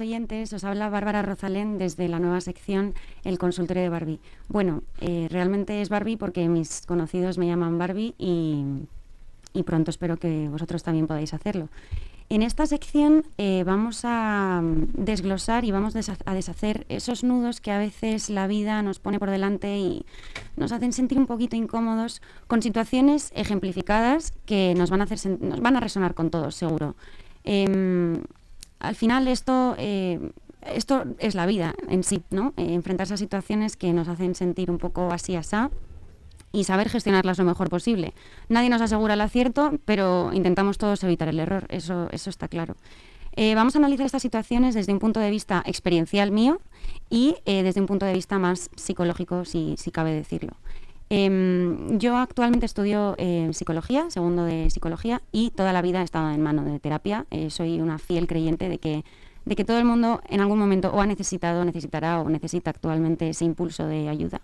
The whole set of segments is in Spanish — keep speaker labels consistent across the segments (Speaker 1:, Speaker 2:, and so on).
Speaker 1: oyentes. Os habla Bárbara Rosalén desde la nueva sección El consultorio de Barbie. Bueno, eh, realmente es Barbie porque mis conocidos me llaman Barbie y, pronto espero que vosotros también podáis hacerlo. En esta sección eh, vamos a desglosar y vamos a deshacer esos nudos que a veces la vida nos pone por delante y nos hacen sentir un poquito incómodos con situaciones ejemplificadas que nos van a, hacer, nos van a resonar con todos, seguro. Em, al final esto, eh, esto es la vida en sí, ¿no? Eh, enfrentarse a situaciones que nos hacen sentir un poco así asá y saber gestionarlas lo mejor posible. Nadie nos asegura el acierto, pero intentamos todos evitar el error, eso, eso está claro. Eh, vamos a analizar estas situaciones desde un punto de vista experiencial mío y desde un punto de vista más psicológico, si, si cabe decirlo. Em, yo actualmente estudio eh, psicología, segundo de psicología, y toda la vida he estado en mano de terapia. Eh, soy una fiel creyente de que, de que todo el mundo en algún momento o ha necesitado, necesitará o necesita actualmente ese impulso de ayuda.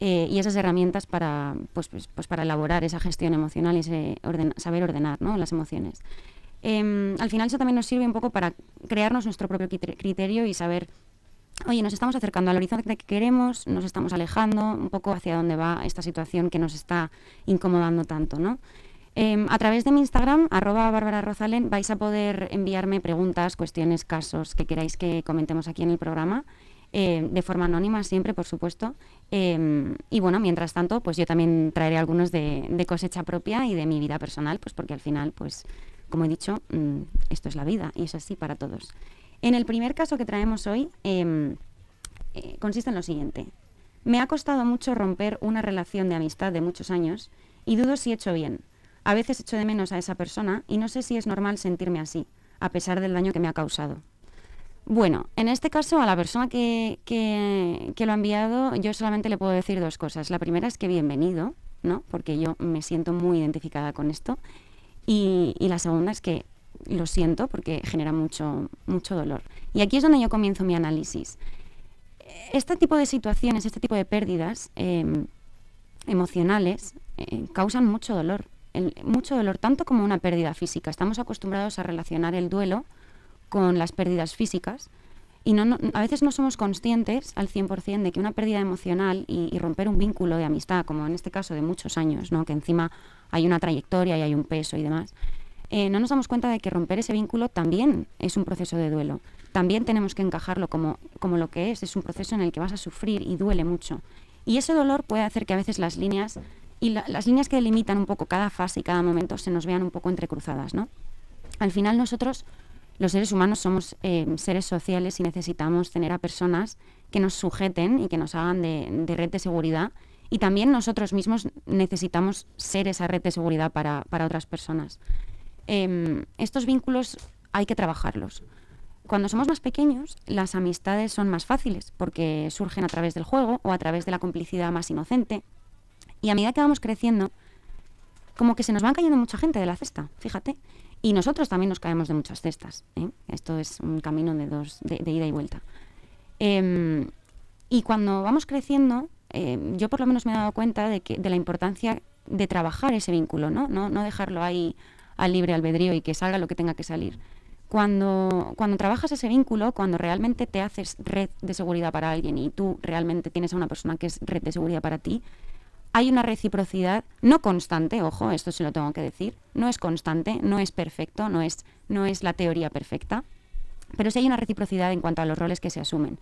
Speaker 1: Eh, y esas herramientas para, pues, pues, pues, para elaborar esa gestión emocional y ese saber ordenar ¿no? las emociones. Em, al final eso también nos sirve un poco para crearnos nuestro propio criterio y saber oye, nos estamos acercando al horizonte que queremos, nos estamos alejando un poco hacia dónde va esta situación que nos está incomodando tanto, ¿no? Em, a través de mi Instagram, arroba Bárbara Rozalen, vais a poder enviarme preguntas, cuestiones, casos que queráis que comentemos aquí en el programa, eh, de forma anónima siempre, por supuesto. Em, y bueno, mientras tanto, pues yo también traeré algunos de, cosecha propia y de mi vida personal, pues porque al final, pues como he dicho, mm, esto es la vida y es así para todos. En el primer caso que traemos hoy, em, eh, consiste en lo siguiente. Me ha costado mucho romper una relación de amistad de muchos años y dudo si he hecho bien. A veces echo de menos a esa persona y no sé si es normal sentirme así, a pesar del daño que me ha causado. Bueno, en este caso a la persona que, lo ha enviado yo solamente le puedo decir dos cosas. La primera es que bienvenido, ¿no? Porque yo me siento muy identificada con esto. y la segunda es que lo siento porque genera mucho, mucho dolor. Y aquí es donde yo comienzo mi análisis. Este tipo de situaciones, este tipo de pérdidas em, emocionales eh, causan mucho dolor, mucho dolor, tanto como una pérdida física. Estamos acostumbrados a relacionar el duelo con las pérdidas físicas y no, a veces no somos conscientes al 100% de que una pérdida emocional y, romper un vínculo de amistad, como en este caso de muchos años, ¿no? que encima hay una trayectoria y hay un peso y demás, eh, no nos damos cuenta de que romper ese vínculo también es un proceso de duelo. También tenemos que encajarlo como, como lo que es, es un proceso en el que vas a sufrir y duele mucho. Y ese dolor puede hacer que a veces las líneas y las líneas que delimitan un poco cada fase y cada momento se nos vean un poco entrecruzadas, ¿no? Al final nosotros, los seres humanos, somos eh, seres sociales y necesitamos tener a personas que nos sujeten y que nos hagan de, de, red de seguridad. Y también nosotros mismos necesitamos ser esa red de seguridad para, para otras personas. Em, estos vínculos hay que trabajarlos. Cuando somos más pequeños, las amistades son más fáciles porque surgen a través del juego o a través de la complicidad más inocente. Y a medida que vamos creciendo, como que se nos van cayendo mucha gente de la cesta, fíjate. Y nosotros también nos caemos de muchas cestas. ¿eh? Esto es un camino de, dos, de, ida y vuelta. Em, y cuando vamos creciendo, em, yo por lo menos me he dado cuenta de, que, de la importancia de trabajar ese vínculo, ¿no? No, no dejarlo ahí al libre albedrío y que salga lo que tenga que salir. Cuando, cuando trabajas ese vínculo, cuando realmente te haces red de seguridad para alguien y tú realmente tienes a una persona que es red de seguridad para ti, hay una reciprocidad no constante, ojo, esto se lo tengo que decir, no es constante, no es perfecto, no es, no es la teoría perfecta, pero sí hay una reciprocidad en cuanto a los roles que se asumen.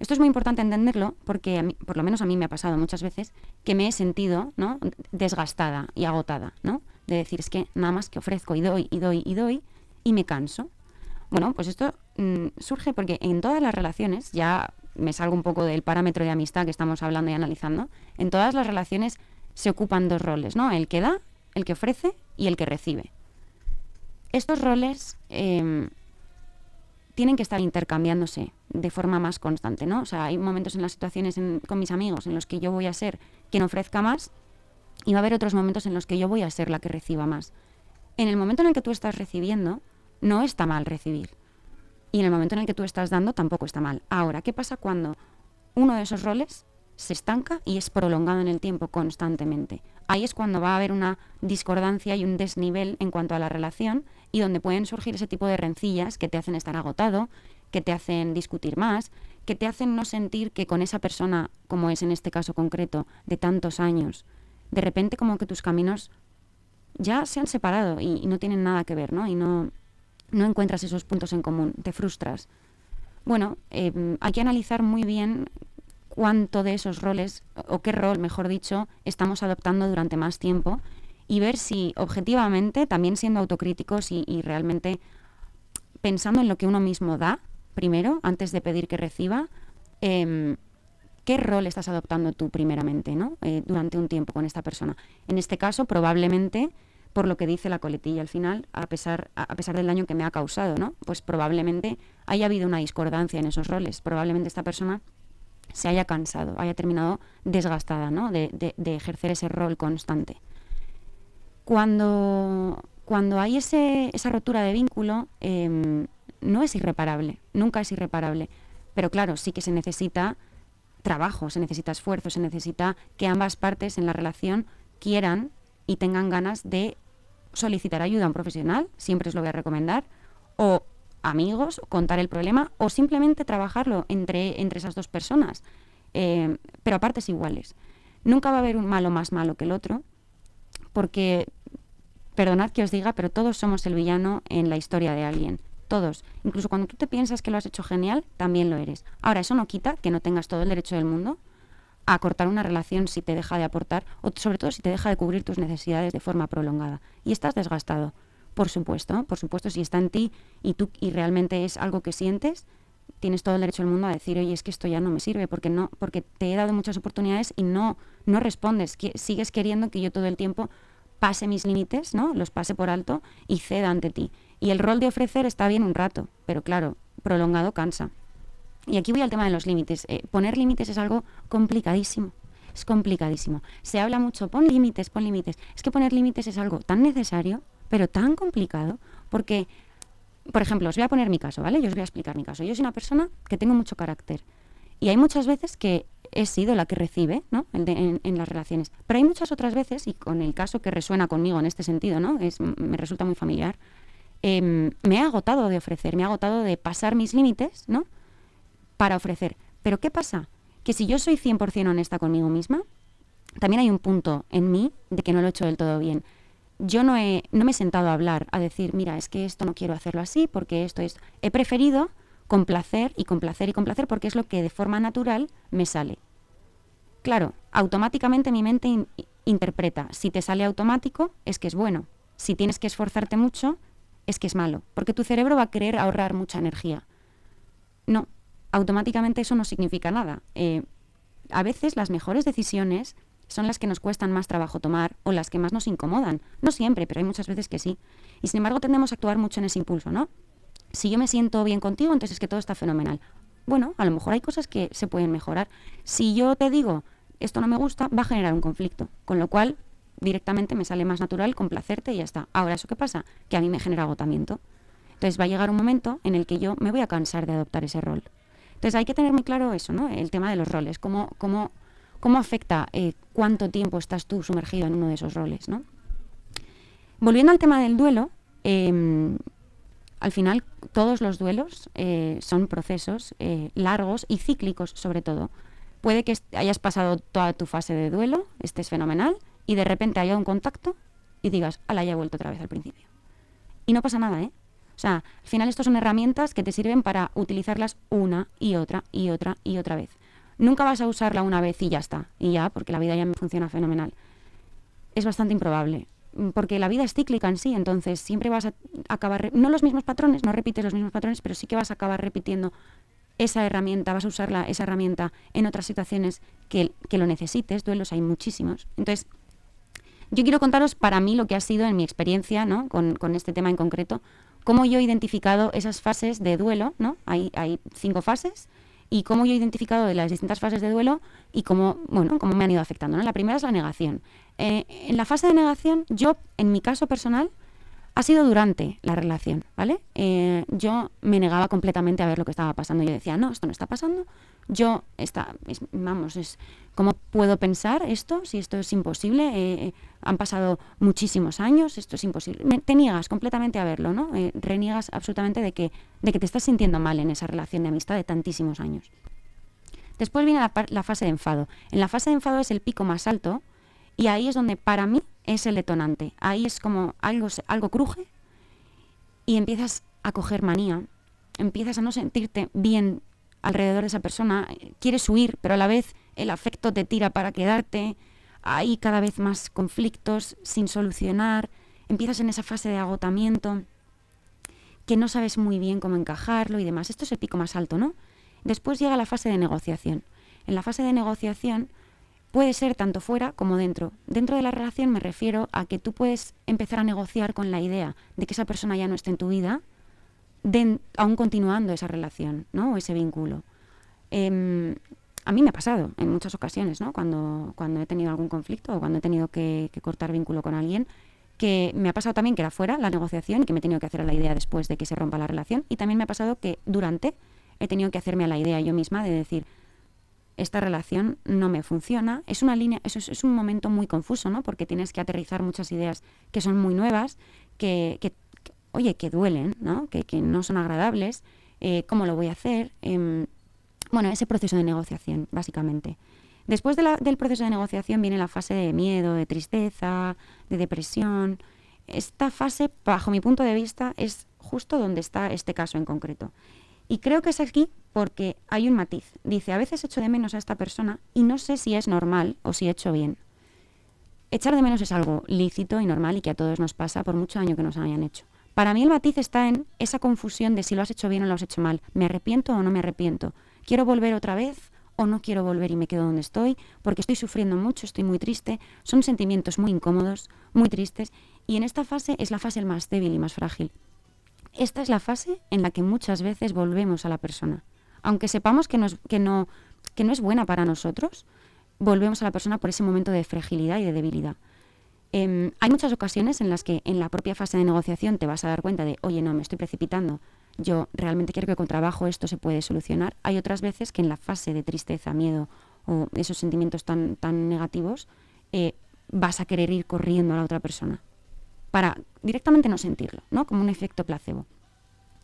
Speaker 1: Esto es muy importante entenderlo porque, por lo menos a mí me ha pasado muchas veces, que me he sentido ¿no? desgastada y agotada, ¿no? De decir es que nada más que ofrezco y doy y doy y doy y me canso. Bueno, pues esto mm, surge porque en todas las relaciones, ya me salgo un poco del parámetro de amistad que estamos hablando y analizando, en todas las relaciones se ocupan dos roles, ¿no? El que da, el que ofrece y el que recibe. Estos roles em, tienen que estar intercambiándose de forma más constante, ¿no? O sea, hay momentos en las situaciones con mis amigos en los que yo voy a ser quien ofrezca más y va a haber otros momentos en los que yo voy a ser la que reciba más. En el momento en el que tú estás recibiendo, no está mal recibir. Y en el momento en el que tú estás dando, tampoco está mal. Ahora, ¿qué pasa cuando uno de esos roles se estanca y es prolongado en el tiempo constantemente? Ahí es cuando va a haber una discordancia y un desnivel en cuanto a la relación y donde pueden surgir ese tipo de rencillas que te hacen estar agotado, que te hacen discutir más, que te hacen no sentir que con esa persona, como es en este caso concreto, de tantos años, de repente como que tus caminos ya se han separado y, no tienen nada que ver, ¿no? Y no, no encuentras esos puntos en común, te frustras. Bueno, em, hay que analizar muy bien cuánto de esos roles, o qué rol, mejor dicho, estamos adoptando durante más tiempo y ver si objetivamente, también siendo autocríticos y, realmente pensando en lo que uno mismo da, primero, antes de pedir que reciba, em, qué rol estás adoptando tú primeramente, ¿no? Eh, durante un tiempo con esta persona. En este caso, probablemente, por lo que dice la coletilla al final, a pesar, a pesar del daño que me ha causado, ¿no? Pues probablemente haya habido una discordancia en esos roles. Probablemente esta persona se haya cansado, haya terminado desgastada, ¿no? De, ejercer ese rol constante. Cuando, cuando hay ese, esa rotura de vínculo, em, no es irreparable, nunca es irreparable. Pero claro, sí que se necesita trabajo, se necesita esfuerzo, se necesita que ambas partes en la relación quieran y tengan ganas de solicitar ayuda a un profesional, siempre os lo voy a recomendar, o amigos, contar el problema, o simplemente trabajarlo entre, entre esas dos personas, eh, pero a partes iguales. Nunca va a haber un malo más malo que el otro, porque, perdonad que os diga, pero todos somos el villano en la historia de alguien todos. Incluso cuando tú te piensas que lo has hecho genial, también lo eres. Ahora, eso no quita que no tengas todo el derecho del mundo a cortar una relación si te deja de aportar o sobre todo si te deja de cubrir tus necesidades de forma prolongada. Y estás desgastado, por supuesto, por supuesto, si está en ti y tú y realmente es algo que sientes, tienes todo el derecho del mundo a decir, oye, es que esto ya no me sirve porque no, porque te he dado muchas oportunidades y no, no respondes, que sigues queriendo que yo todo el tiempo pase mis límites, ¿no? Los pase por alto y ceda ante ti. Y el rol de ofrecer está bien un rato, pero claro, prolongado cansa. Y aquí voy al tema de los límites. Eh, poner límites es algo complicadísimo. Es complicadísimo. Se habla mucho, pon límites, pon límites. Es que poner límites es algo tan necesario, pero tan complicado, porque, por ejemplo, os voy a poner mi caso, ¿vale? Yo os voy a explicar mi caso. Yo soy una persona que tengo mucho carácter. Y hay muchas veces que he sido la que recibe ¿no? en, en, las relaciones. Pero hay muchas otras veces, y con el caso que resuena conmigo en este sentido, ¿no? Es, me resulta muy familiar, Em, me ha agotado de ofrecer, me ha agotado de pasar mis límites, ¿no? Para ofrecer. Pero ¿qué pasa? Que si yo soy 100% honesta conmigo misma, también hay un punto en mí de que no lo he hecho del todo bien. Yo no, he, no me he sentado a hablar, a decir, mira, es que esto no quiero hacerlo así, porque esto es... He preferido complacer y complacer y complacer porque es lo que de forma natural me sale. Claro, automáticamente mi mente interpreta, si te sale automático es que es bueno. Si tienes que esforzarte mucho, es que es malo, porque tu cerebro va a querer ahorrar mucha energía. No, automáticamente eso no significa nada. Eh, a veces las mejores decisiones son las que nos cuestan más trabajo tomar o las que más nos incomodan. No siempre, pero hay muchas veces que sí. Y sin embargo tendemos a actuar mucho en ese impulso, ¿no? Si yo me siento bien contigo, entonces es que todo está fenomenal. Bueno, a lo mejor hay cosas que se pueden mejorar. Si yo te digo, esto no me gusta, va a generar un conflicto. Con lo cual, directamente me sale más natural complacerte y ya está. Ahora, ¿eso qué pasa? Que a mí me genera agotamiento. Entonces va a llegar un momento en el que yo me voy a cansar de adoptar ese rol. Entonces hay que tener muy claro eso, ¿no? El tema de los roles, cómo, cómo, cómo afecta eh, cuánto tiempo estás tú sumergido en uno de esos roles, ¿no? Volviendo al tema del duelo, em, al final todos los duelos eh, son procesos eh, largos y cíclicos sobre todo. Puede que hayas pasado toda tu fase de duelo, estés fenomenal, y de repente haya un contacto y digas, ala, ya he vuelto otra vez al principio. Y no pasa nada, ¿eh? O sea, al final estas son herramientas que te sirven para utilizarlas una y otra y otra y otra vez. Nunca vas a usarla una vez y ya está, y ya, porque la vida ya me funciona fenomenal. Es bastante improbable, mm, porque la vida es cíclica en sí, entonces siempre vas a acabar, no los mismos patrones, no repites los mismos patrones, pero sí que vas a acabar repitiendo esa herramienta, vas a usarla, esa herramienta en otras situaciones que, que lo necesites, duelos hay muchísimos. Entonces, yo quiero contaros para mí lo que ha sido en mi experiencia ¿no? con, este tema en concreto, cómo yo he identificado esas fases de duelo, ¿no? Hay, hay cinco fases, y cómo yo he identificado de las distintas fases de duelo y cómo, bueno, cómo me han ido afectando. ¿no? La primera es la negación. Eh, en la fase de negación, yo, en mi caso personal, ha sido durante la relación, ¿vale? Eh, yo me negaba completamente a ver lo que estaba pasando. Yo decía, no, esto no está pasando. Yo, está, vamos, es, ¿cómo puedo pensar esto si esto es imposible? Eh, eh, han pasado muchísimos años, esto es imposible. te niegas completamente a verlo, ¿no? reniegas absolutamente de que, de que te estás sintiendo mal en esa relación de amistad de tantísimos años. Después viene la, la fase de enfado. En la fase de enfado es el pico más alto y ahí es donde para mí es el detonante. Ahí es como algo, algo cruje y empiezas a coger manía, empiezas a no sentirte bien alrededor de esa persona, quieres huir, pero a la vez el afecto te tira para quedarte, hay cada vez más conflictos sin solucionar, empiezas en esa fase de agotamiento que no sabes muy bien cómo encajarlo y demás. Esto es el pico más alto, ¿no? Después llega la fase de negociación. En la fase de negociación puede ser tanto fuera como dentro. Dentro de la relación me refiero a que tú puedes empezar a negociar con la idea de que esa persona ya no esté en tu vida, aún continuando esa relación, ¿no? O ese vínculo. Em, a mí me ha pasado en muchas ocasiones, ¿no? Cuando, cuando he tenido algún conflicto o cuando he tenido que, cortar vínculo con alguien, que me ha pasado también que era fuera la negociación y que me he tenido que hacer la idea después de que se rompa la relación. Y también me ha pasado que durante he tenido que hacerme a la idea yo misma de decir, esta relación no me funciona. Es una línea, eso es, un momento muy confuso, ¿no? Porque tienes que aterrizar muchas ideas que son muy nuevas, que, oye, que duelen, ¿no? Que, no son agradables. Eh, ¿Cómo lo voy a hacer? Em, bueno, ese proceso de negociación, básicamente. Después del proceso de negociación viene la fase de miedo, de tristeza, de depresión. Esta fase, bajo mi punto de vista, es justo donde está este caso en concreto. Y creo que es aquí porque hay un matiz. Dice, a veces echo de menos a esta persona y no sé si es normal o si he hecho bien. Echar de menos es algo lícito y normal y que a todos nos pasa por mucho daño que nos hayan hecho. Para mí el matiz está en esa confusión de si lo has hecho bien o lo has hecho mal. ¿Me arrepiento o no me arrepiento? ¿Quiero volver otra vez o no quiero volver y me quedo donde estoy? Porque estoy sufriendo mucho, estoy muy triste. Son sentimientos muy incómodos, muy tristes. Y en esta fase es la fase más débil y más frágil. Esta es la fase en la que muchas veces volvemos a la persona. Aunque sepamos que no es, buena para nosotros, volvemos a la persona por ese momento de fragilidad y de debilidad. Em, hay muchas ocasiones en las que en la propia fase de negociación te vas a dar cuenta de, oye, no, me estoy precipitando, yo realmente quiero que con trabajo esto se puede solucionar. Hay otras veces que en la fase de tristeza, miedo o esos sentimientos tan, tan negativos, eh, vas a querer ir corriendo a la otra persona para directamente no sentirlo, ¿no? Como un efecto placebo.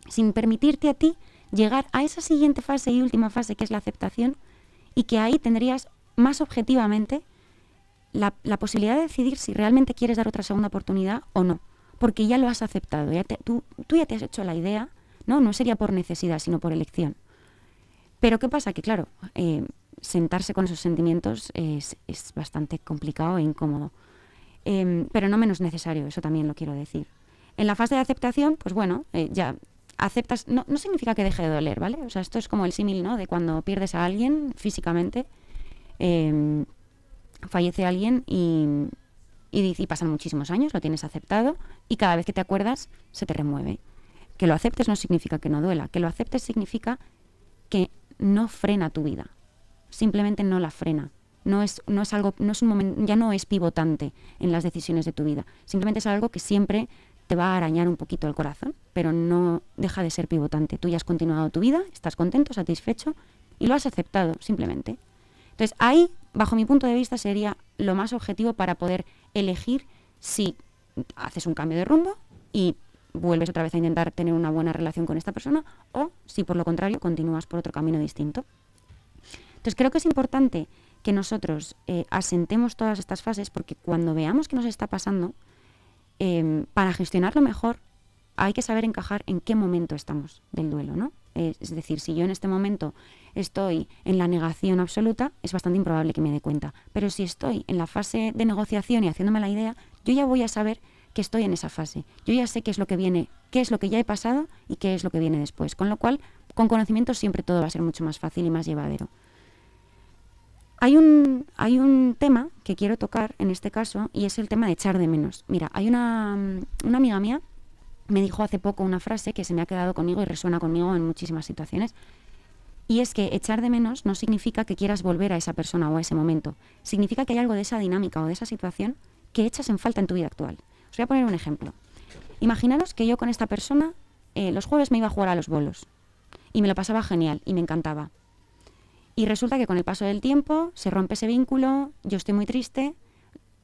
Speaker 1: Sin permitirte a ti llegar a esa siguiente fase y última fase que es la aceptación y que ahí tendrías más objetivamente la, posibilidad de decidir si realmente quieres dar otra segunda oportunidad o no, porque ya lo has aceptado, ya tú, ya te has hecho la idea, ¿no? No sería por necesidad, sino por elección. Pero ¿qué pasa? Que claro, eh, sentarse con esos sentimientos es, es bastante complicado e incómodo. Em, pero no menos necesario, eso también lo quiero decir. En la fase de aceptación, pues bueno, eh, ya aceptas, no, no, significa que deje de doler, ¿vale? O sea, esto es como el símil, ¿no? De cuando pierdes a alguien físicamente, em, fallece alguien y, y, y, pasan muchísimos años, lo tienes aceptado y cada vez que te acuerdas se te remueve. Que lo aceptes no significa que no duela, que lo aceptes significa que no frena tu vida, simplemente no la frena no es, no es algo, no es un momento, ya no es pivotante en las decisiones de tu vida. Simplemente es algo que siempre te va a arañar un poquito el corazón, pero no deja de ser pivotante. Tú ya has continuado tu vida, estás contento, satisfecho y lo has aceptado simplemente. Entonces ahí, bajo mi punto de vista, sería lo más objetivo para poder elegir si haces un cambio de rumbo y vuelves otra vez a intentar tener una buena relación con esta persona o si por lo contrario continúas por otro camino distinto. Entonces creo que es importante que nosotros eh, asentemos todas estas fases porque cuando veamos que nos está pasando, em, para gestionarlo mejor hay que saber encajar en qué momento estamos del duelo, ¿no? es decir, si yo en este momento estoy en la negación absoluta, es bastante improbable que me dé cuenta. Pero si estoy en la fase de negociación y haciéndome la idea, yo ya voy a saber que estoy en esa fase. Yo ya sé qué es lo que viene, qué es lo que ya he pasado y qué es lo que viene después. Con lo cual, con conocimiento siempre todo va a ser mucho más fácil y más llevadero. Hay un, hay un tema que quiero tocar en este caso y es el tema de echar de menos. Mira, hay una, una amiga mía me dijo hace poco una frase que se me ha quedado conmigo y resuena conmigo en muchísimas situaciones. Y es que echar de menos no significa que quieras volver a esa persona o a ese momento. Significa que hay algo de esa dinámica o de esa situación que echas en falta en tu vida actual. Os voy a poner un ejemplo. Imaginaros que yo con esta persona eh, los jueves me iba a jugar a los bolos y me lo pasaba genial y me encantaba. Y resulta que con el paso del tiempo se rompe ese vínculo, yo estoy muy triste,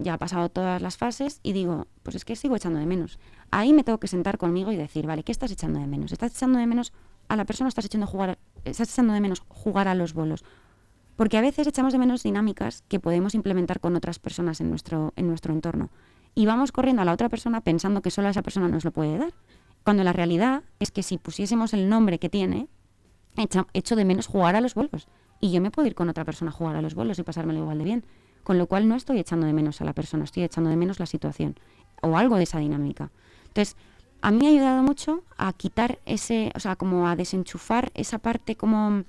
Speaker 1: ya ha pasado todas las fases y digo, pues es que sigo echando de menos. Ahí me tengo que sentar conmigo y decir, vale, ¿qué estás echando de menos? ¿Estás echando de menos a la persona estás echando, jugar, estás echando de menos jugar a los bolos? Porque a veces echamos de menos dinámicas que podemos implementar con otras personas en nuestro, en nuestro entorno. Y vamos corriendo a la otra persona pensando que solo esa persona nos lo puede dar. Cuando la realidad es que si pusiésemos el nombre que tiene, echo de menos jugar a los bolos. Y yo me puedo ir con otra persona a jugar a los bolos y pasármelo igual de bien. Con lo cual no estoy echando de menos a la persona, estoy echando de menos la situación o algo de esa dinámica. Entonces, a mí me ha ayudado mucho a quitar ese, o sea, como a desenchufar esa parte como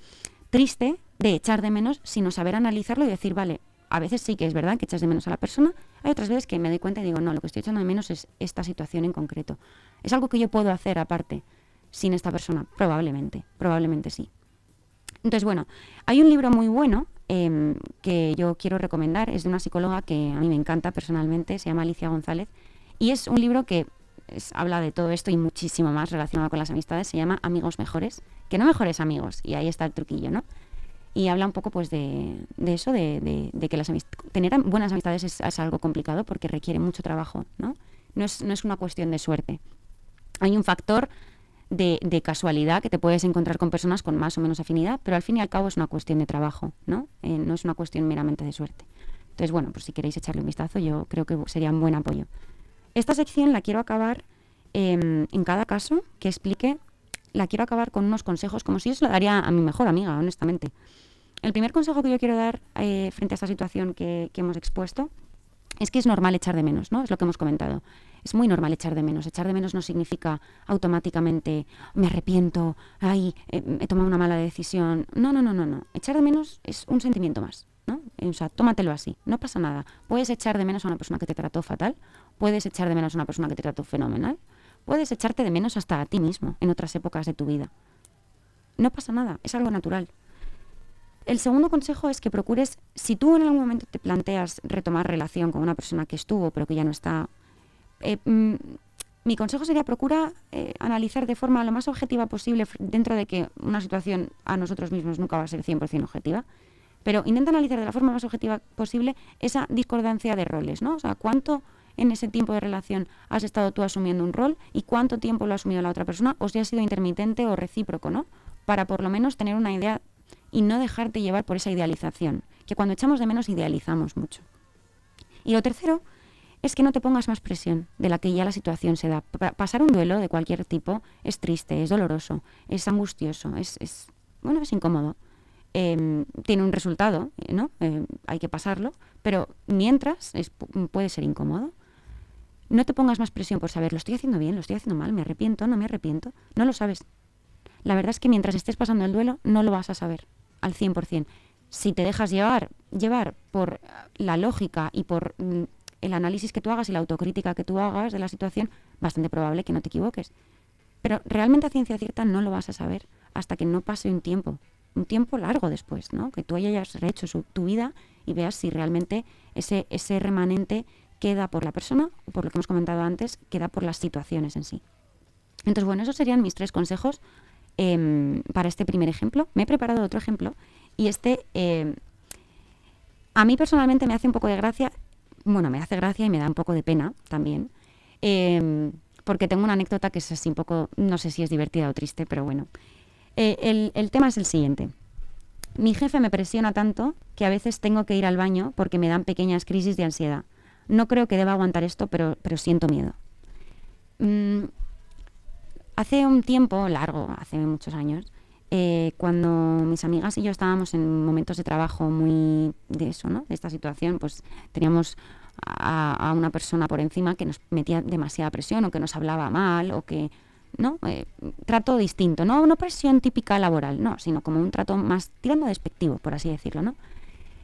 Speaker 1: triste de echar de menos, sino saber analizarlo y decir, vale, a veces sí que es verdad que echas de menos a la persona, hay otras veces que me doy cuenta y digo, no, lo que estoy echando de menos es esta situación en concreto. ¿Es algo que yo puedo hacer aparte sin esta persona? Probablemente, probablemente sí. Entonces, bueno, hay un libro muy bueno em, que yo quiero recomendar, es de una psicóloga que a mí me encanta personalmente, se llama Alicia González, y es un libro que habla de todo esto y muchísimo más relacionado con las amistades, se llama Amigos Mejores, que no mejores amigos, y ahí está el truquillo, ¿no? Y habla un poco pues de, eso, de, que las tener buenas amistades es, algo complicado porque requiere mucho trabajo, ¿no? No es, no es una cuestión de suerte. Hay un factor de, casualidad que te puedes encontrar con personas con más o menos afinidad, pero al fin y al cabo es una cuestión de trabajo, ¿no? Eh, no es una cuestión meramente de suerte. Entonces, bueno, pues si queréis echarle un vistazo, yo creo que sería un buen apoyo. Esta sección la quiero acabar em, en cada caso que explique, la quiero acabar con unos consejos, como si yo lo daría a mi mejor amiga, honestamente. El primer consejo que yo quiero dar eh, frente a esta situación que, que hemos expuesto es que es normal echar de menos, ¿no? Es lo que hemos comentado es muy normal echar de menos. Echar de menos no significa automáticamente me arrepiento, ay, eh, he tomado una mala decisión. No, no, no, no, no. Echar de menos es un sentimiento más. ¿no? O sea, tómatelo así, no pasa nada. Puedes echar de menos a una persona que te trató fatal, puedes echar de menos a una persona que te trató fenomenal, puedes echarte de menos hasta a ti mismo en otras épocas de tu vida. No pasa nada, es algo natural. El segundo consejo es que procures, si tú en algún momento te planteas retomar relación con una persona que estuvo pero que ya no está, eh, mm, mi consejo sería procura eh, analizar de forma lo más objetiva posible dentro de que una situación a nosotros mismos nunca va a ser 100% objetiva, pero intenta analizar de la forma más objetiva posible esa discordancia de roles, ¿no? O sea, cuánto en ese tiempo de relación has estado tú asumiendo un rol y cuánto tiempo lo ha asumido la otra persona o si ha sido intermitente o recíproco, ¿no? Para por lo menos tener una idea y no dejarte llevar por esa idealización, que cuando echamos de menos idealizamos mucho. Y lo tercero es que no te pongas más presión de la que ya la situación se da. pasar un duelo de cualquier tipo es triste, es doloroso, es angustioso, es, bueno, es incómodo. Em, tiene un resultado, ¿no? Em, hay que pasarlo, pero mientras puede ser incómodo. No te pongas más presión por saber, lo estoy haciendo bien, lo estoy haciendo mal, me arrepiento, no me arrepiento. No lo sabes. La verdad es que mientras estés pasando el duelo, no lo vas a saber al 100%. Si te dejas llevar, llevar por la lógica y por mm, el análisis que tú hagas y la autocrítica que tú hagas de la situación, bastante probable que no te equivoques. Pero realmente a ciencia cierta no lo vas a saber hasta que no pase un tiempo, un tiempo largo después, ¿no? Que tú hayas rehecho tu vida y veas si realmente ese, ese remanente queda por la persona o por lo que hemos comentado antes, queda por las situaciones en sí. Entonces, bueno, esos serían mis tres consejos em, para este primer ejemplo. Me he preparado otro ejemplo y este em, a mí personalmente me hace un poco de gracia bueno, me hace gracia y me da un poco de pena también, em, porque tengo una anécdota que es así un poco, no sé si es divertida o triste, pero bueno. Eh, el, tema es el siguiente. Mi jefe me presiona tanto que a veces tengo que ir al baño porque me dan pequeñas crisis de ansiedad. No creo que deba aguantar esto, pero, pero siento miedo. Mm, hace un tiempo largo, hace muchos años, eh, cuando mis amigas y yo estábamos en momentos de trabajo muy de eso, ¿no? De esta situación, pues teníamos a, una persona por encima que nos metía demasiada presión o que nos hablaba mal o que, ¿no? Eh, trato distinto, no una presión típica laboral, no, sino como un trato más tirando despectivo, por así decirlo, ¿no?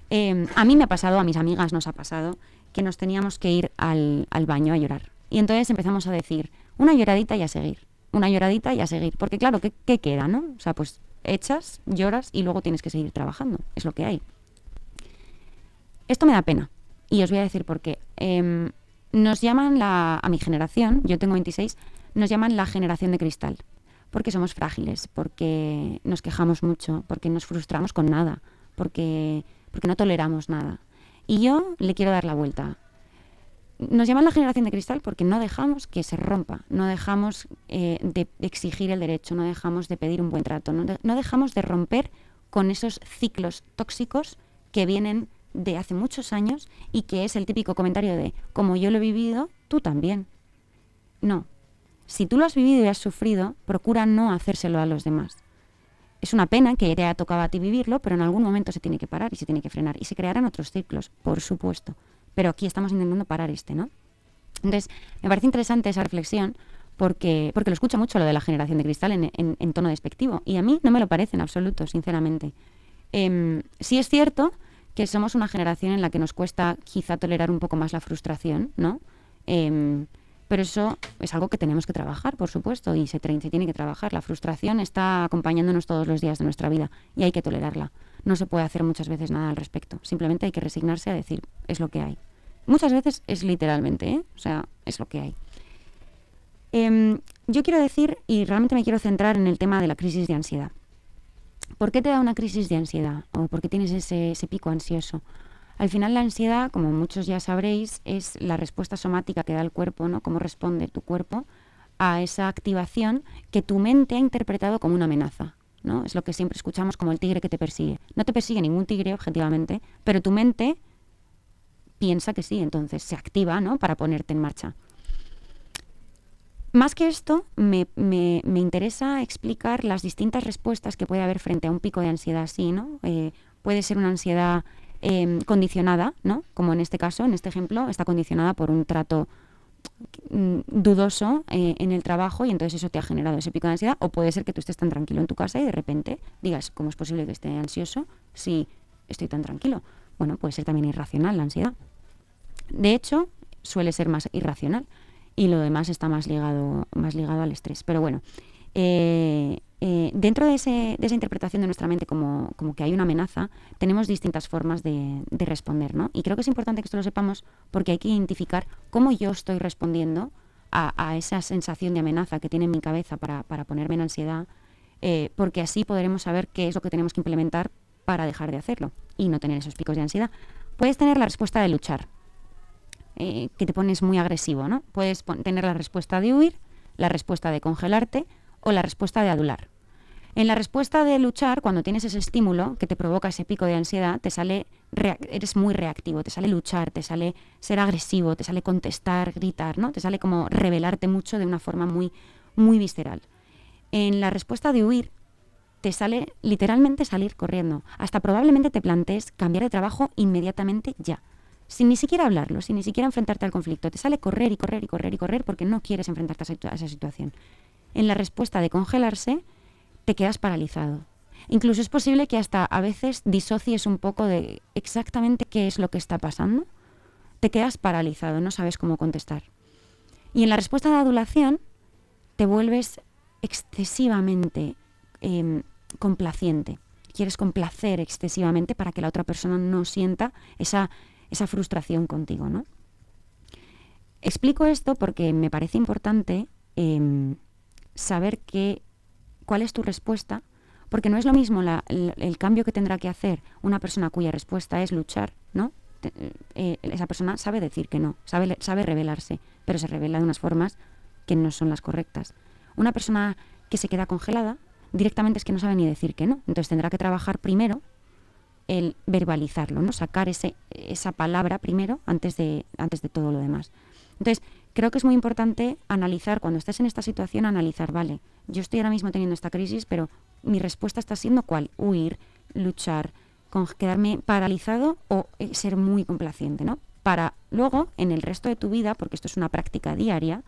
Speaker 1: Em, a mí me ha pasado, a mis amigas nos ha pasado, que nos teníamos que ir al, al baño a llorar. Y entonces empezamos a decir, una lloradita y a seguir una lloradita y a seguir. Porque claro, ¿qué, ¿qué, queda, no? O sea, pues echas, lloras y luego tienes que seguir trabajando. Es lo que hay. Esto me da pena. Y os voy a decir por qué. Em, nos llaman la, a mi generación, yo tengo 26, nos llaman la generación de cristal, porque somos frágiles, porque nos quejamos mucho, porque nos frustramos con nada, porque, porque no toleramos nada. Y yo le quiero dar la vuelta. Nos llaman la generación de cristal porque no dejamos que se rompa, no dejamos eh, de exigir el derecho, no dejamos de pedir un buen trato, no, no dejamos de romper con esos ciclos tóxicos que vienen de hace muchos años y que es el típico comentario de, como yo lo he vivido, tú también. No. Si tú lo has vivido y has sufrido, procura no hacérselo a los demás. Es una pena que te haya tocado a ti vivirlo, pero en algún momento se tiene que parar y se tiene que frenar. Y se crearán otros ciclos, por supuesto. Pero aquí estamos intentando parar este, ¿no? Entonces, me parece interesante esa reflexión porque, porque lo escucho mucho lo de la generación de cristal en, en, tono despectivo. Y a mí no me lo parece en absoluto, sinceramente. Eh, sí es cierto que somos una generación en la que nos cuesta quizá tolerar un poco más la frustración, ¿no? Em, pero eso es algo que tenemos que trabajar, por supuesto, y se, se, tiene que trabajar. La frustración está acompañándonos todos los días de nuestra vida y hay que tolerarla. No se puede hacer muchas veces nada al respecto. Simplemente hay que resignarse a decir, es lo que hay. Muchas veces es literalmente, ¿eh? O sea, es lo que hay. Em, yo quiero decir, y realmente me quiero centrar en el tema de la crisis de ansiedad. ¿Por qué te da una crisis de ansiedad o por qué tienes ese, pico ansioso? Al final la ansiedad, como muchos ya sabréis, es la respuesta somática que da el cuerpo, ¿no? Cómo responde tu cuerpo a esa activación que tu mente ha interpretado como una amenaza. ¿No? Es lo que siempre escuchamos como el tigre que te persigue. No te persigue ningún tigre, objetivamente, pero tu mente piensa que sí, entonces se activa ¿no? para ponerte en marcha. Más que esto, me, interesa explicar las distintas respuestas que puede haber frente a un pico de ansiedad así, ¿no? Eh, puede ser una ansiedad em, condicionada, ¿no? Como en este caso, en este ejemplo, está condicionada por un trato dudoso eh, en el trabajo y entonces eso te ha generado ese pico de ansiedad o puede ser que tú estés tan tranquilo en tu casa y de repente digas, ¿cómo es posible que esté ansioso si estoy tan tranquilo? Bueno, puede ser también irracional la ansiedad. De hecho, suele ser más irracional y lo demás está más ligado, más ligado al estrés. Pero bueno, eh, eh, dentro de, esa interpretación de nuestra mente como, que hay una amenaza, tenemos distintas formas de, de, responder, ¿no? Y creo que es importante que esto lo sepamos porque hay que identificar cómo yo estoy respondiendo a, esa sensación de amenaza que tiene en mi cabeza para, para ponerme en ansiedad, eh, porque así podremos saber qué es lo que tenemos que implementar para dejar de hacerlo y no tener esos picos de ansiedad. Puedes tener la respuesta de luchar, eh, que te pones muy agresivo, ¿no? Puedes tener la respuesta de huir, la respuesta de congelarte o la respuesta de adular. En la respuesta de luchar, cuando tienes ese estímulo que te provoca ese pico de ansiedad, te sale eres muy reactivo, te sale luchar, te sale ser agresivo, te sale contestar, gritar, ¿no? Te sale como revelarte mucho de una forma muy muy visceral. En la respuesta de huir te sale literalmente salir corriendo, hasta probablemente te plantees cambiar de trabajo inmediatamente ya sin ni siquiera hablarlo, sin ni siquiera enfrentarte al conflicto. Te sale correr y correr y correr y correr porque no quieres enfrentarte a esa situación. En la respuesta de congelarse, te quedas paralizado. Incluso es posible que hasta a veces disocies un poco de exactamente qué es lo que está pasando. Te quedas paralizado, no sabes cómo contestar. Y en la respuesta de adulación, te vuelves excesivamente em, complaciente. Quieres complacer excesivamente para que la otra persona no sienta esa esa frustración contigo, ¿no? Explico esto porque me parece importante em, saber que, cuál es tu respuesta, porque no es lo mismo el, cambio que tendrá que hacer una persona cuya respuesta es luchar, ¿no? Eh, esa persona sabe decir que no, sabe, sabe revelarse, pero se revela de unas formas que no son las correctas. Una persona que se queda congelada, directamente es que no sabe ni decir que no. Entonces tendrá que trabajar primero el verbalizarlo, ¿no? Sacar ese, esa palabra primero antes de, antes de todo lo demás. Entonces, creo que es muy importante analizar, cuando estés en esta situación, analizar, vale, yo estoy ahora mismo teniendo esta crisis, pero mi respuesta está siendo cuál? Huir, luchar, quedarme paralizado o eh, ser muy complaciente, ¿no? Para luego, en el resto de tu vida, porque esto es una práctica diaria,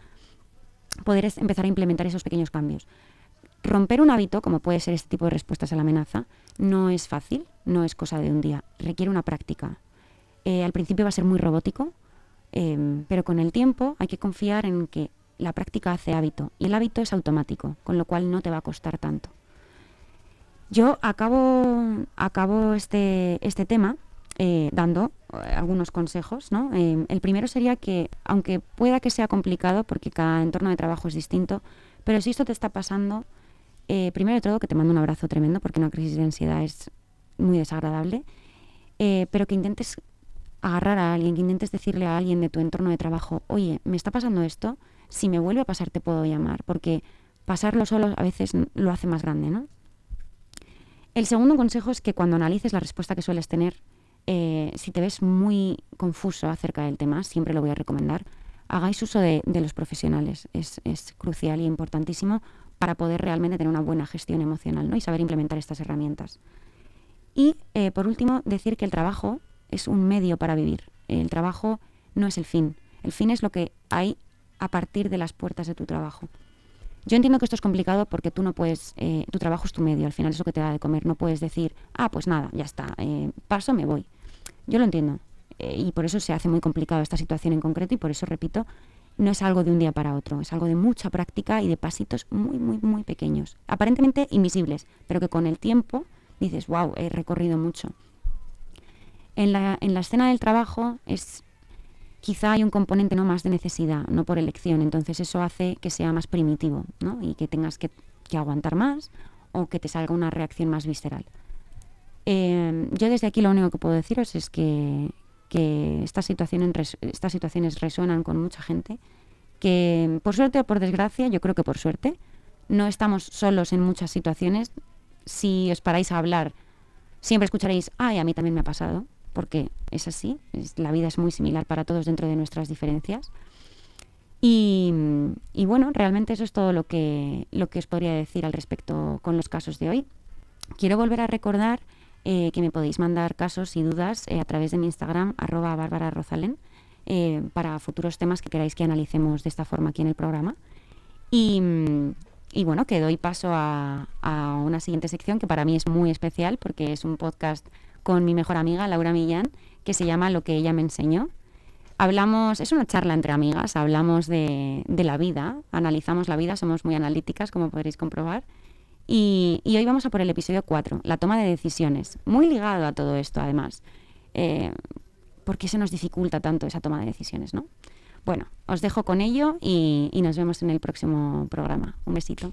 Speaker 1: poder empezar a implementar esos pequeños cambios. Romper un hábito, como puede ser este tipo de respuestas a la amenaza, no es fácil, no es cosa de un día, requiere una práctica. Eh, al principio va a ser muy robótico, em, pero con el tiempo hay que confiar en que la práctica hace hábito y el hábito es automático, con lo cual no te va a costar tanto. Yo acabo, acabo este, este tema eh, dando algunos consejos. ¿no? el primero sería que, aunque pueda que sea complicado, porque cada entorno de trabajo es distinto, pero si esto te está pasando, primero de todo que te mando un abrazo tremendo, porque una crisis de ansiedad es muy desagradable, pero que intentes agarrar a alguien, que intentes decirle a alguien de tu entorno de trabajo, oye, me está pasando esto, si me vuelve a pasar te puedo llamar, porque pasarlo solo a veces lo hace más grande, ¿no? El segundo consejo es que cuando analices la respuesta que sueles tener, eh, si te ves muy confuso acerca del tema, siempre lo voy a recomendar, hagáis uso de, los profesionales. Es, crucial y importantísimo para poder realmente tener una buena gestión emocional ¿no? y saber implementar estas herramientas. Y eh, por último, decir que el trabajo es un medio para vivir. El trabajo no es el fin. El fin es lo que hay a partir de las puertas de tu trabajo. Yo entiendo que esto es complicado porque tú no puedes, eh, tu trabajo es tu medio, al final es lo que te da de comer. No puedes decir, ah, pues nada, ya está, eh, paso, me voy. Yo lo entiendo. Eh, y por eso se hace muy complicado esta situación en concreto y por eso, repito, no es algo de un día para otro, es algo de mucha práctica y de pasitos muy, muy, muy pequeños. Aparentemente invisibles, pero que con el tiempo dices, wow, he recorrido mucho. En la, en la escena del trabajo es quizá hay un componente no más de necesidad, no por elección. Entonces eso hace que sea más primitivo ¿no? y que tengas que, aguantar más o que te salga una reacción más visceral. Em, yo desde aquí lo único que puedo deciros es que, estas, situaciones, estas situaciones resuenan con mucha gente, que por suerte o por desgracia, yo creo que por suerte, no estamos solos en muchas situaciones. Si os paráis a hablar, siempre escucharéis, ay, a mí también me ha pasado porque es así, la vida es muy similar para todos dentro de nuestras diferencias. Y, bueno, realmente eso es todo lo que, lo que os podría decir al respecto con los casos de hoy. Quiero volver a recordar eh, que me podéis mandar casos y dudas eh, a través de mi Instagram, arroba Bárbara eh, para futuros temas que queráis que analicemos de esta forma aquí en el programa. Y, bueno, que doy paso a, a, una siguiente sección que para mí es muy especial porque es un podcast con mi mejor amiga, Laura Millán, que se llama Lo que ella me enseñó. Hablamos, es una charla entre amigas, hablamos de, la vida, analizamos la vida, somos muy analíticas, como podréis comprobar. Y, hoy vamos a por el episodio 4, la toma de decisiones, muy ligado a todo esto además. Eh, ¿Por qué se nos dificulta tanto esa toma de decisiones? ¿no? Bueno, os dejo con ello y, y nos vemos en el próximo programa. Un besito.